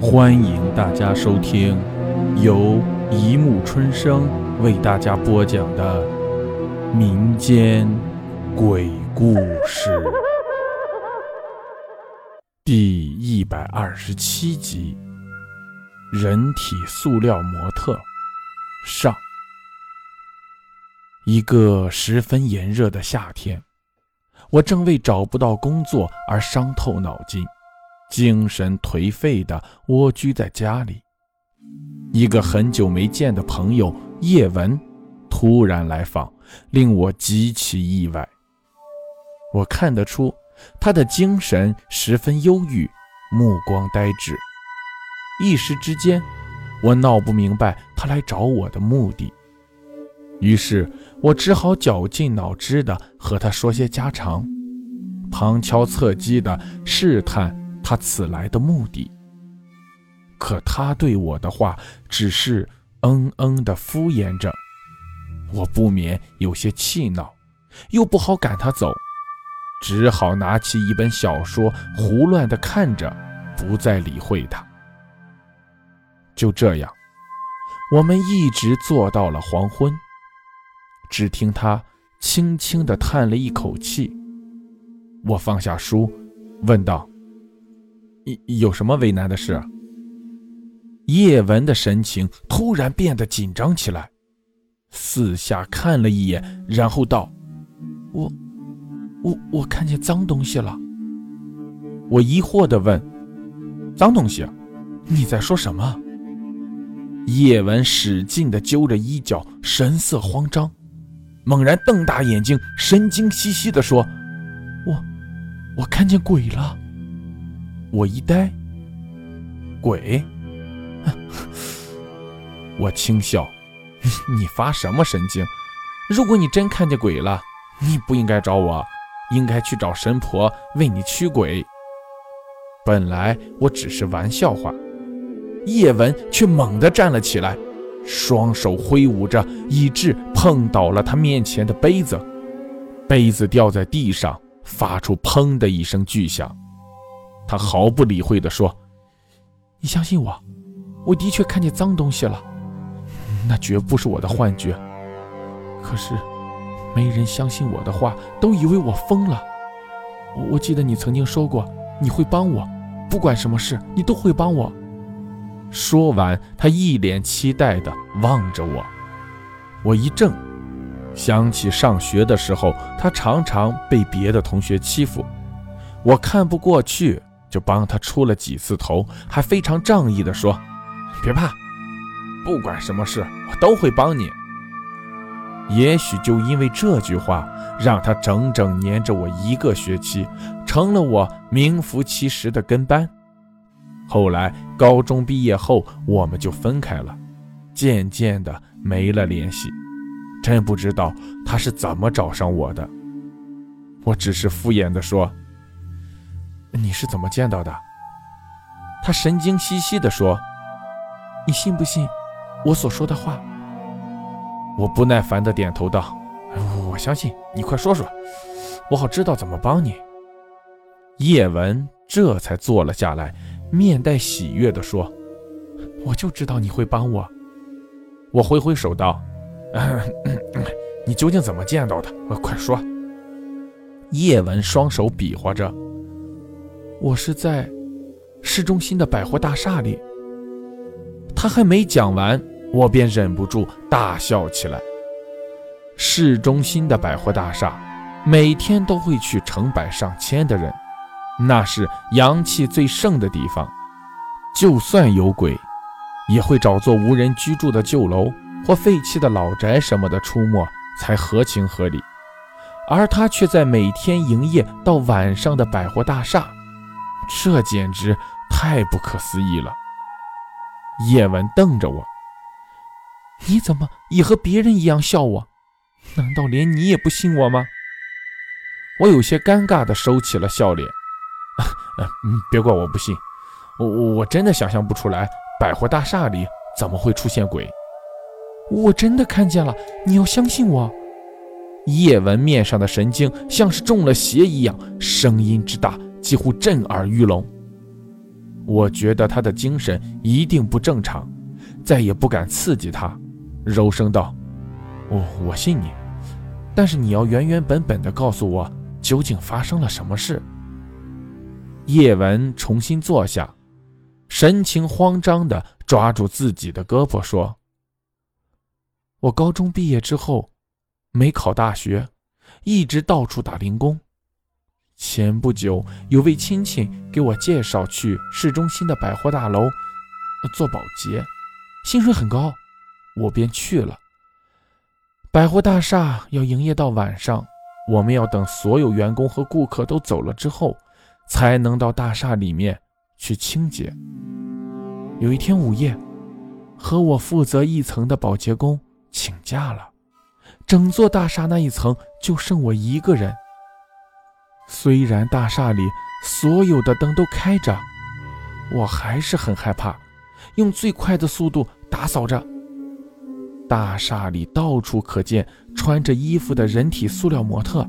欢迎大家收听由一木春生为大家播讲的民间鬼故事第一百二十七集《人体塑料模特》上。一个十分炎热的夏天，我正为找不到工作而伤透脑筋。精神颓废的蜗居在家里，一个很久没见的朋友叶文突然来访，令我极其意外。我看得出他的精神十分忧郁，目光呆滞。一时之间，我闹不明白他来找我的目的，于是我只好绞尽脑汁地和他说些家常，旁敲侧击地试探。他此来的目的，可他对我的话只是嗯嗯的敷衍着，我不免有些气恼，又不好赶他走，只好拿起一本小说胡乱的看着，不再理会他。就这样，我们一直坐到了黄昏。只听他轻轻的叹了一口气，我放下书，问道。有什么为难的事？叶文的神情突然变得紧张起来，四下看了一眼，然后道：“我，我，我看见脏东西了。”我疑惑地问：“脏东西？你在说什么？”叶文使劲地揪着衣角，神色慌张，猛然瞪大眼睛，神经兮兮地说：“我，我看见鬼了。”我一呆，鬼？我轻笑，你发什么神经？如果你真看见鬼了，你不应该找我，应该去找神婆为你驱鬼。本来我只是玩笑话，叶文却猛地站了起来，双手挥舞着，以致碰倒了他面前的杯子，杯子掉在地上，发出砰的一声巨响。他毫不理会地说：“你相信我，我的确看见脏东西了，那绝不是我的幻觉。可是，没人相信我的话，都以为我疯了。我记得你曾经说过你会帮我，不管什么事你都会帮我。”说完，他一脸期待地望着我。我一怔，想起上学的时候，他常常被别的同学欺负，我看不过去。就帮他出了几次头，还非常仗义地说：“别怕，不管什么事，我都会帮你。”也许就因为这句话，让他整整黏着我一个学期，成了我名副其实的跟班。后来高中毕业后，我们就分开了，渐渐的没了联系。真不知道他是怎么找上我的，我只是敷衍地说。你是怎么见到的？他神经兮兮地说：“你信不信我所说的话？”我不耐烦地点头道：“我相信。你快说说，我好知道怎么帮你。”叶文这才坐了下来，面带喜悦地说：“我就知道你会帮我。”我挥挥手道：“你究竟怎么见到的？快说。”叶文双手比划着。我是在市中心的百货大厦里。他还没讲完，我便忍不住大笑起来。市中心的百货大厦，每天都会去成百上千的人，那是阳气最盛的地方。就算有鬼，也会找座无人居住的旧楼或废弃的老宅什么的出没，才合情合理。而他却在每天营业到晚上的百货大厦。这简直太不可思议了！叶文瞪着我：“你怎么也和别人一样笑我？难道连你也不信我吗？”我有些尴尬地收起了笑脸。嗯，别怪我不信，我我真的想象不出来百货大厦里怎么会出现鬼。我真的看见了，你要相信我。叶文面上的神经像是中了邪一样，声音之大。几乎震耳欲聋。我觉得他的精神一定不正常，再也不敢刺激他，柔声道：“我我信你，但是你要原原本本的告诉我，究竟发生了什么事。”叶文重新坐下，神情慌张的抓住自己的胳膊说：“我高中毕业之后，没考大学，一直到处打零工。”前不久，有位亲戚给我介绍去市中心的百货大楼做保洁，薪水很高，我便去了。百货大厦要营业到晚上，我们要等所有员工和顾客都走了之后，才能到大厦里面去清洁。有一天午夜，和我负责一层的保洁工请假了，整座大厦那一层就剩我一个人。虽然大厦里所有的灯都开着，我还是很害怕，用最快的速度打扫着。大厦里到处可见穿着衣服的人体塑料模特，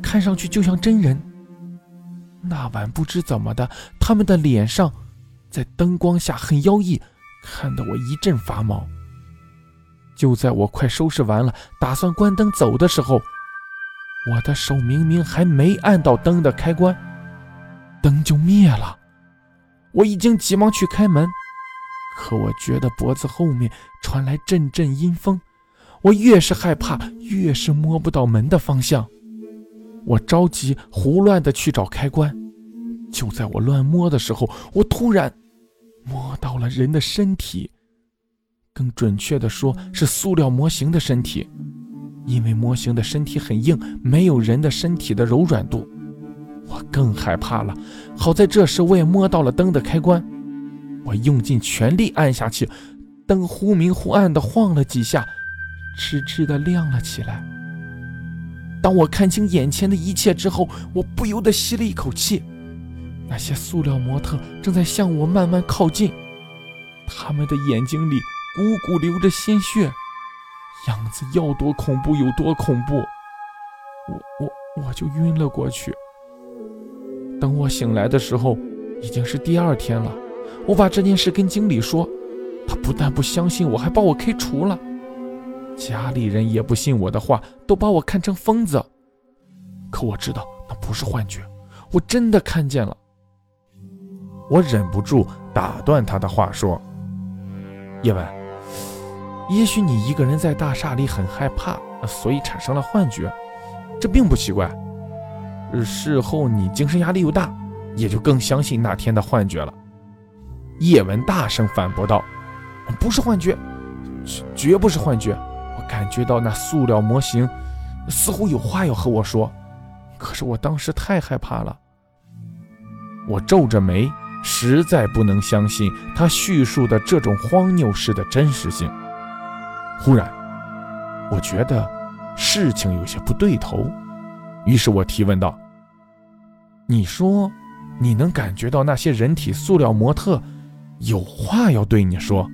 看上去就像真人。那晚不知怎么的，他们的脸上在灯光下很妖异，看得我一阵发毛。就在我快收拾完了，打算关灯走的时候。我的手明明还没按到灯的开关，灯就灭了。我已经急忙去开门，可我觉得脖子后面传来阵阵阴风，我越是害怕，越是摸不到门的方向。我着急，胡乱的去找开关。就在我乱摸的时候，我突然摸到了人的身体，更准确的说是塑料模型的身体。因为模型的身体很硬，没有人的身体的柔软度，我更害怕了。好在这时我也摸到了灯的开关，我用尽全力按下去，灯忽明忽暗的晃了几下，吱吱的亮了起来。当我看清眼前的一切之后，我不由得吸了一口气。那些塑料模特正在向我慢慢靠近，他们的眼睛里汩汩流着鲜血。样子要多恐怖有多恐怖，我我我就晕了过去。等我醒来的时候，已经是第二天了。我把这件事跟经理说，他不但不相信我，还把我开除了。家里人也不信我的话，都把我看成疯子。可我知道那不是幻觉，我真的看见了。我忍不住打断他的话说：“叶文。”也许你一个人在大厦里很害怕，所以产生了幻觉，这并不奇怪。事后你精神压力又大，也就更相信那天的幻觉了。叶文大声反驳道：“不是幻觉，绝不是幻觉！我感觉到那塑料模型似乎有话要和我说，可是我当时太害怕了。”我皱着眉，实在不能相信他叙述的这种荒谬事的真实性。忽然，我觉得事情有些不对头，于是我提问道：“你说，你能感觉到那些人体塑料模特有话要对你说？”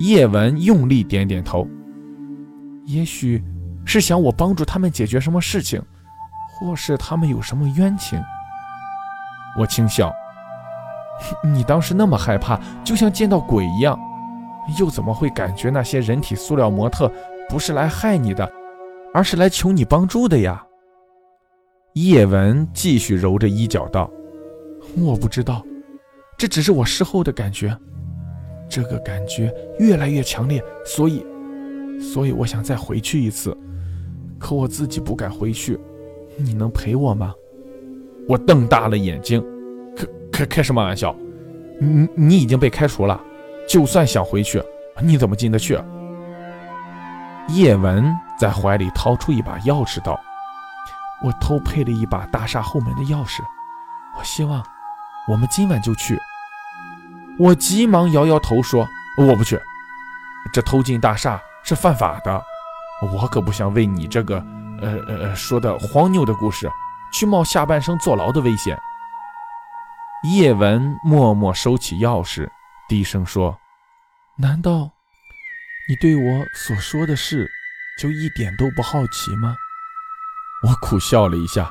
叶文用力点点头，也许是想我帮助他们解决什么事情，或是他们有什么冤情。我轻笑：“ 你当时那么害怕，就像见到鬼一样。”又怎么会感觉那些人体塑料模特不是来害你的，而是来求你帮助的呀？叶文继续揉着衣角道：“我不知道，这只是我事后的感觉。这个感觉越来越强烈，所以，所以我想再回去一次，可我自己不敢回去。你能陪我吗？”我瞪大了眼睛：“开开开什么玩笑？你你已经被开除了。”就算想回去，你怎么进得去？叶文在怀里掏出一把钥匙，道：“我偷配了一把大厦后门的钥匙，我希望我们今晚就去。”我急忙摇摇头说：“我不去，这偷进大厦是犯法的，我可不想为你这个呃呃说的荒谬的故事去冒下半生坐牢的危险。”叶文默默收起钥匙。低声说：“难道你对我所说的事就一点都不好奇吗？”我苦笑了一下，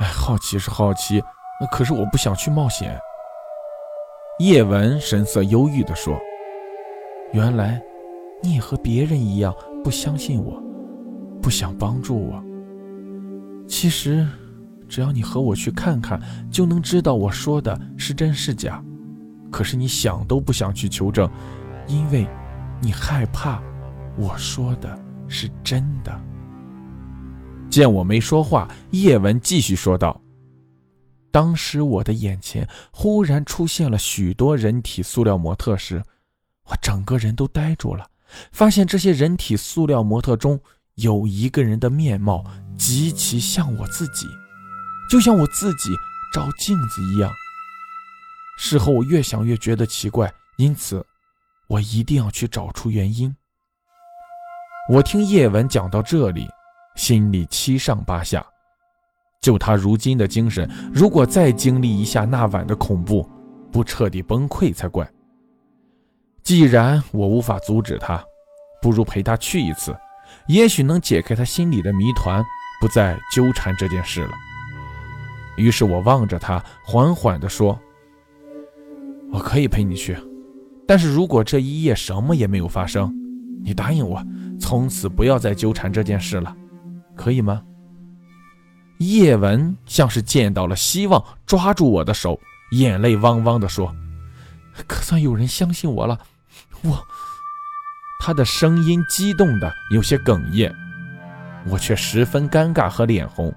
哎，好奇是好奇，可是我不想去冒险。叶文神色忧郁地说：“原来你也和别人一样不相信我，不想帮助我。其实，只要你和我去看看，就能知道我说的是真是假。可是你想都不想去求证，因为你害怕我说的是真的。”见我没说话，叶文继续说道。当时我的眼前忽然出现了许多人体塑料模特时，我整个人都呆住了。发现这些人体塑料模特中有一个人的面貌极其像我自己，就像我自己照镜子一样。事后我越想越觉得奇怪，因此我一定要去找出原因。我听叶文讲到这里，心里七上八下。就他如今的精神，如果再经历一下那晚的恐怖，不彻底崩溃才怪。既然我无法阻止他，不如陪他去一次，也许能解开他心里的谜团，不再纠缠这件事了。于是我望着他，缓缓地说：“我可以陪你去，但是如果这一夜什么也没有发生，你答应我，从此不要再纠缠这件事了，可以吗？”叶文像是见到了希望，抓住我的手，眼泪汪汪地说：“可算有人相信我了。”我，他的声音激动的有些哽咽，我却十分尴尬和脸红，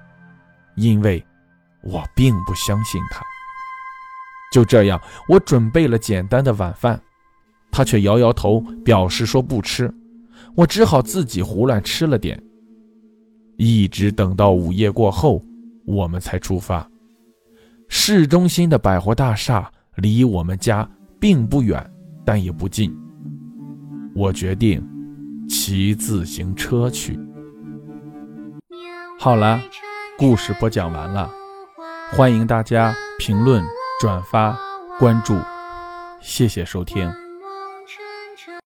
因为我并不相信他。就这样，我准备了简单的晚饭，他却摇摇头，表示说不吃。我只好自己胡乱吃了点。一直等到午夜过后，我们才出发。市中心的百货大厦离我们家并不远，但也不近。我决定骑自行车去。好了，故事播讲完了，欢迎大家评论、转发、关注，谢谢收听。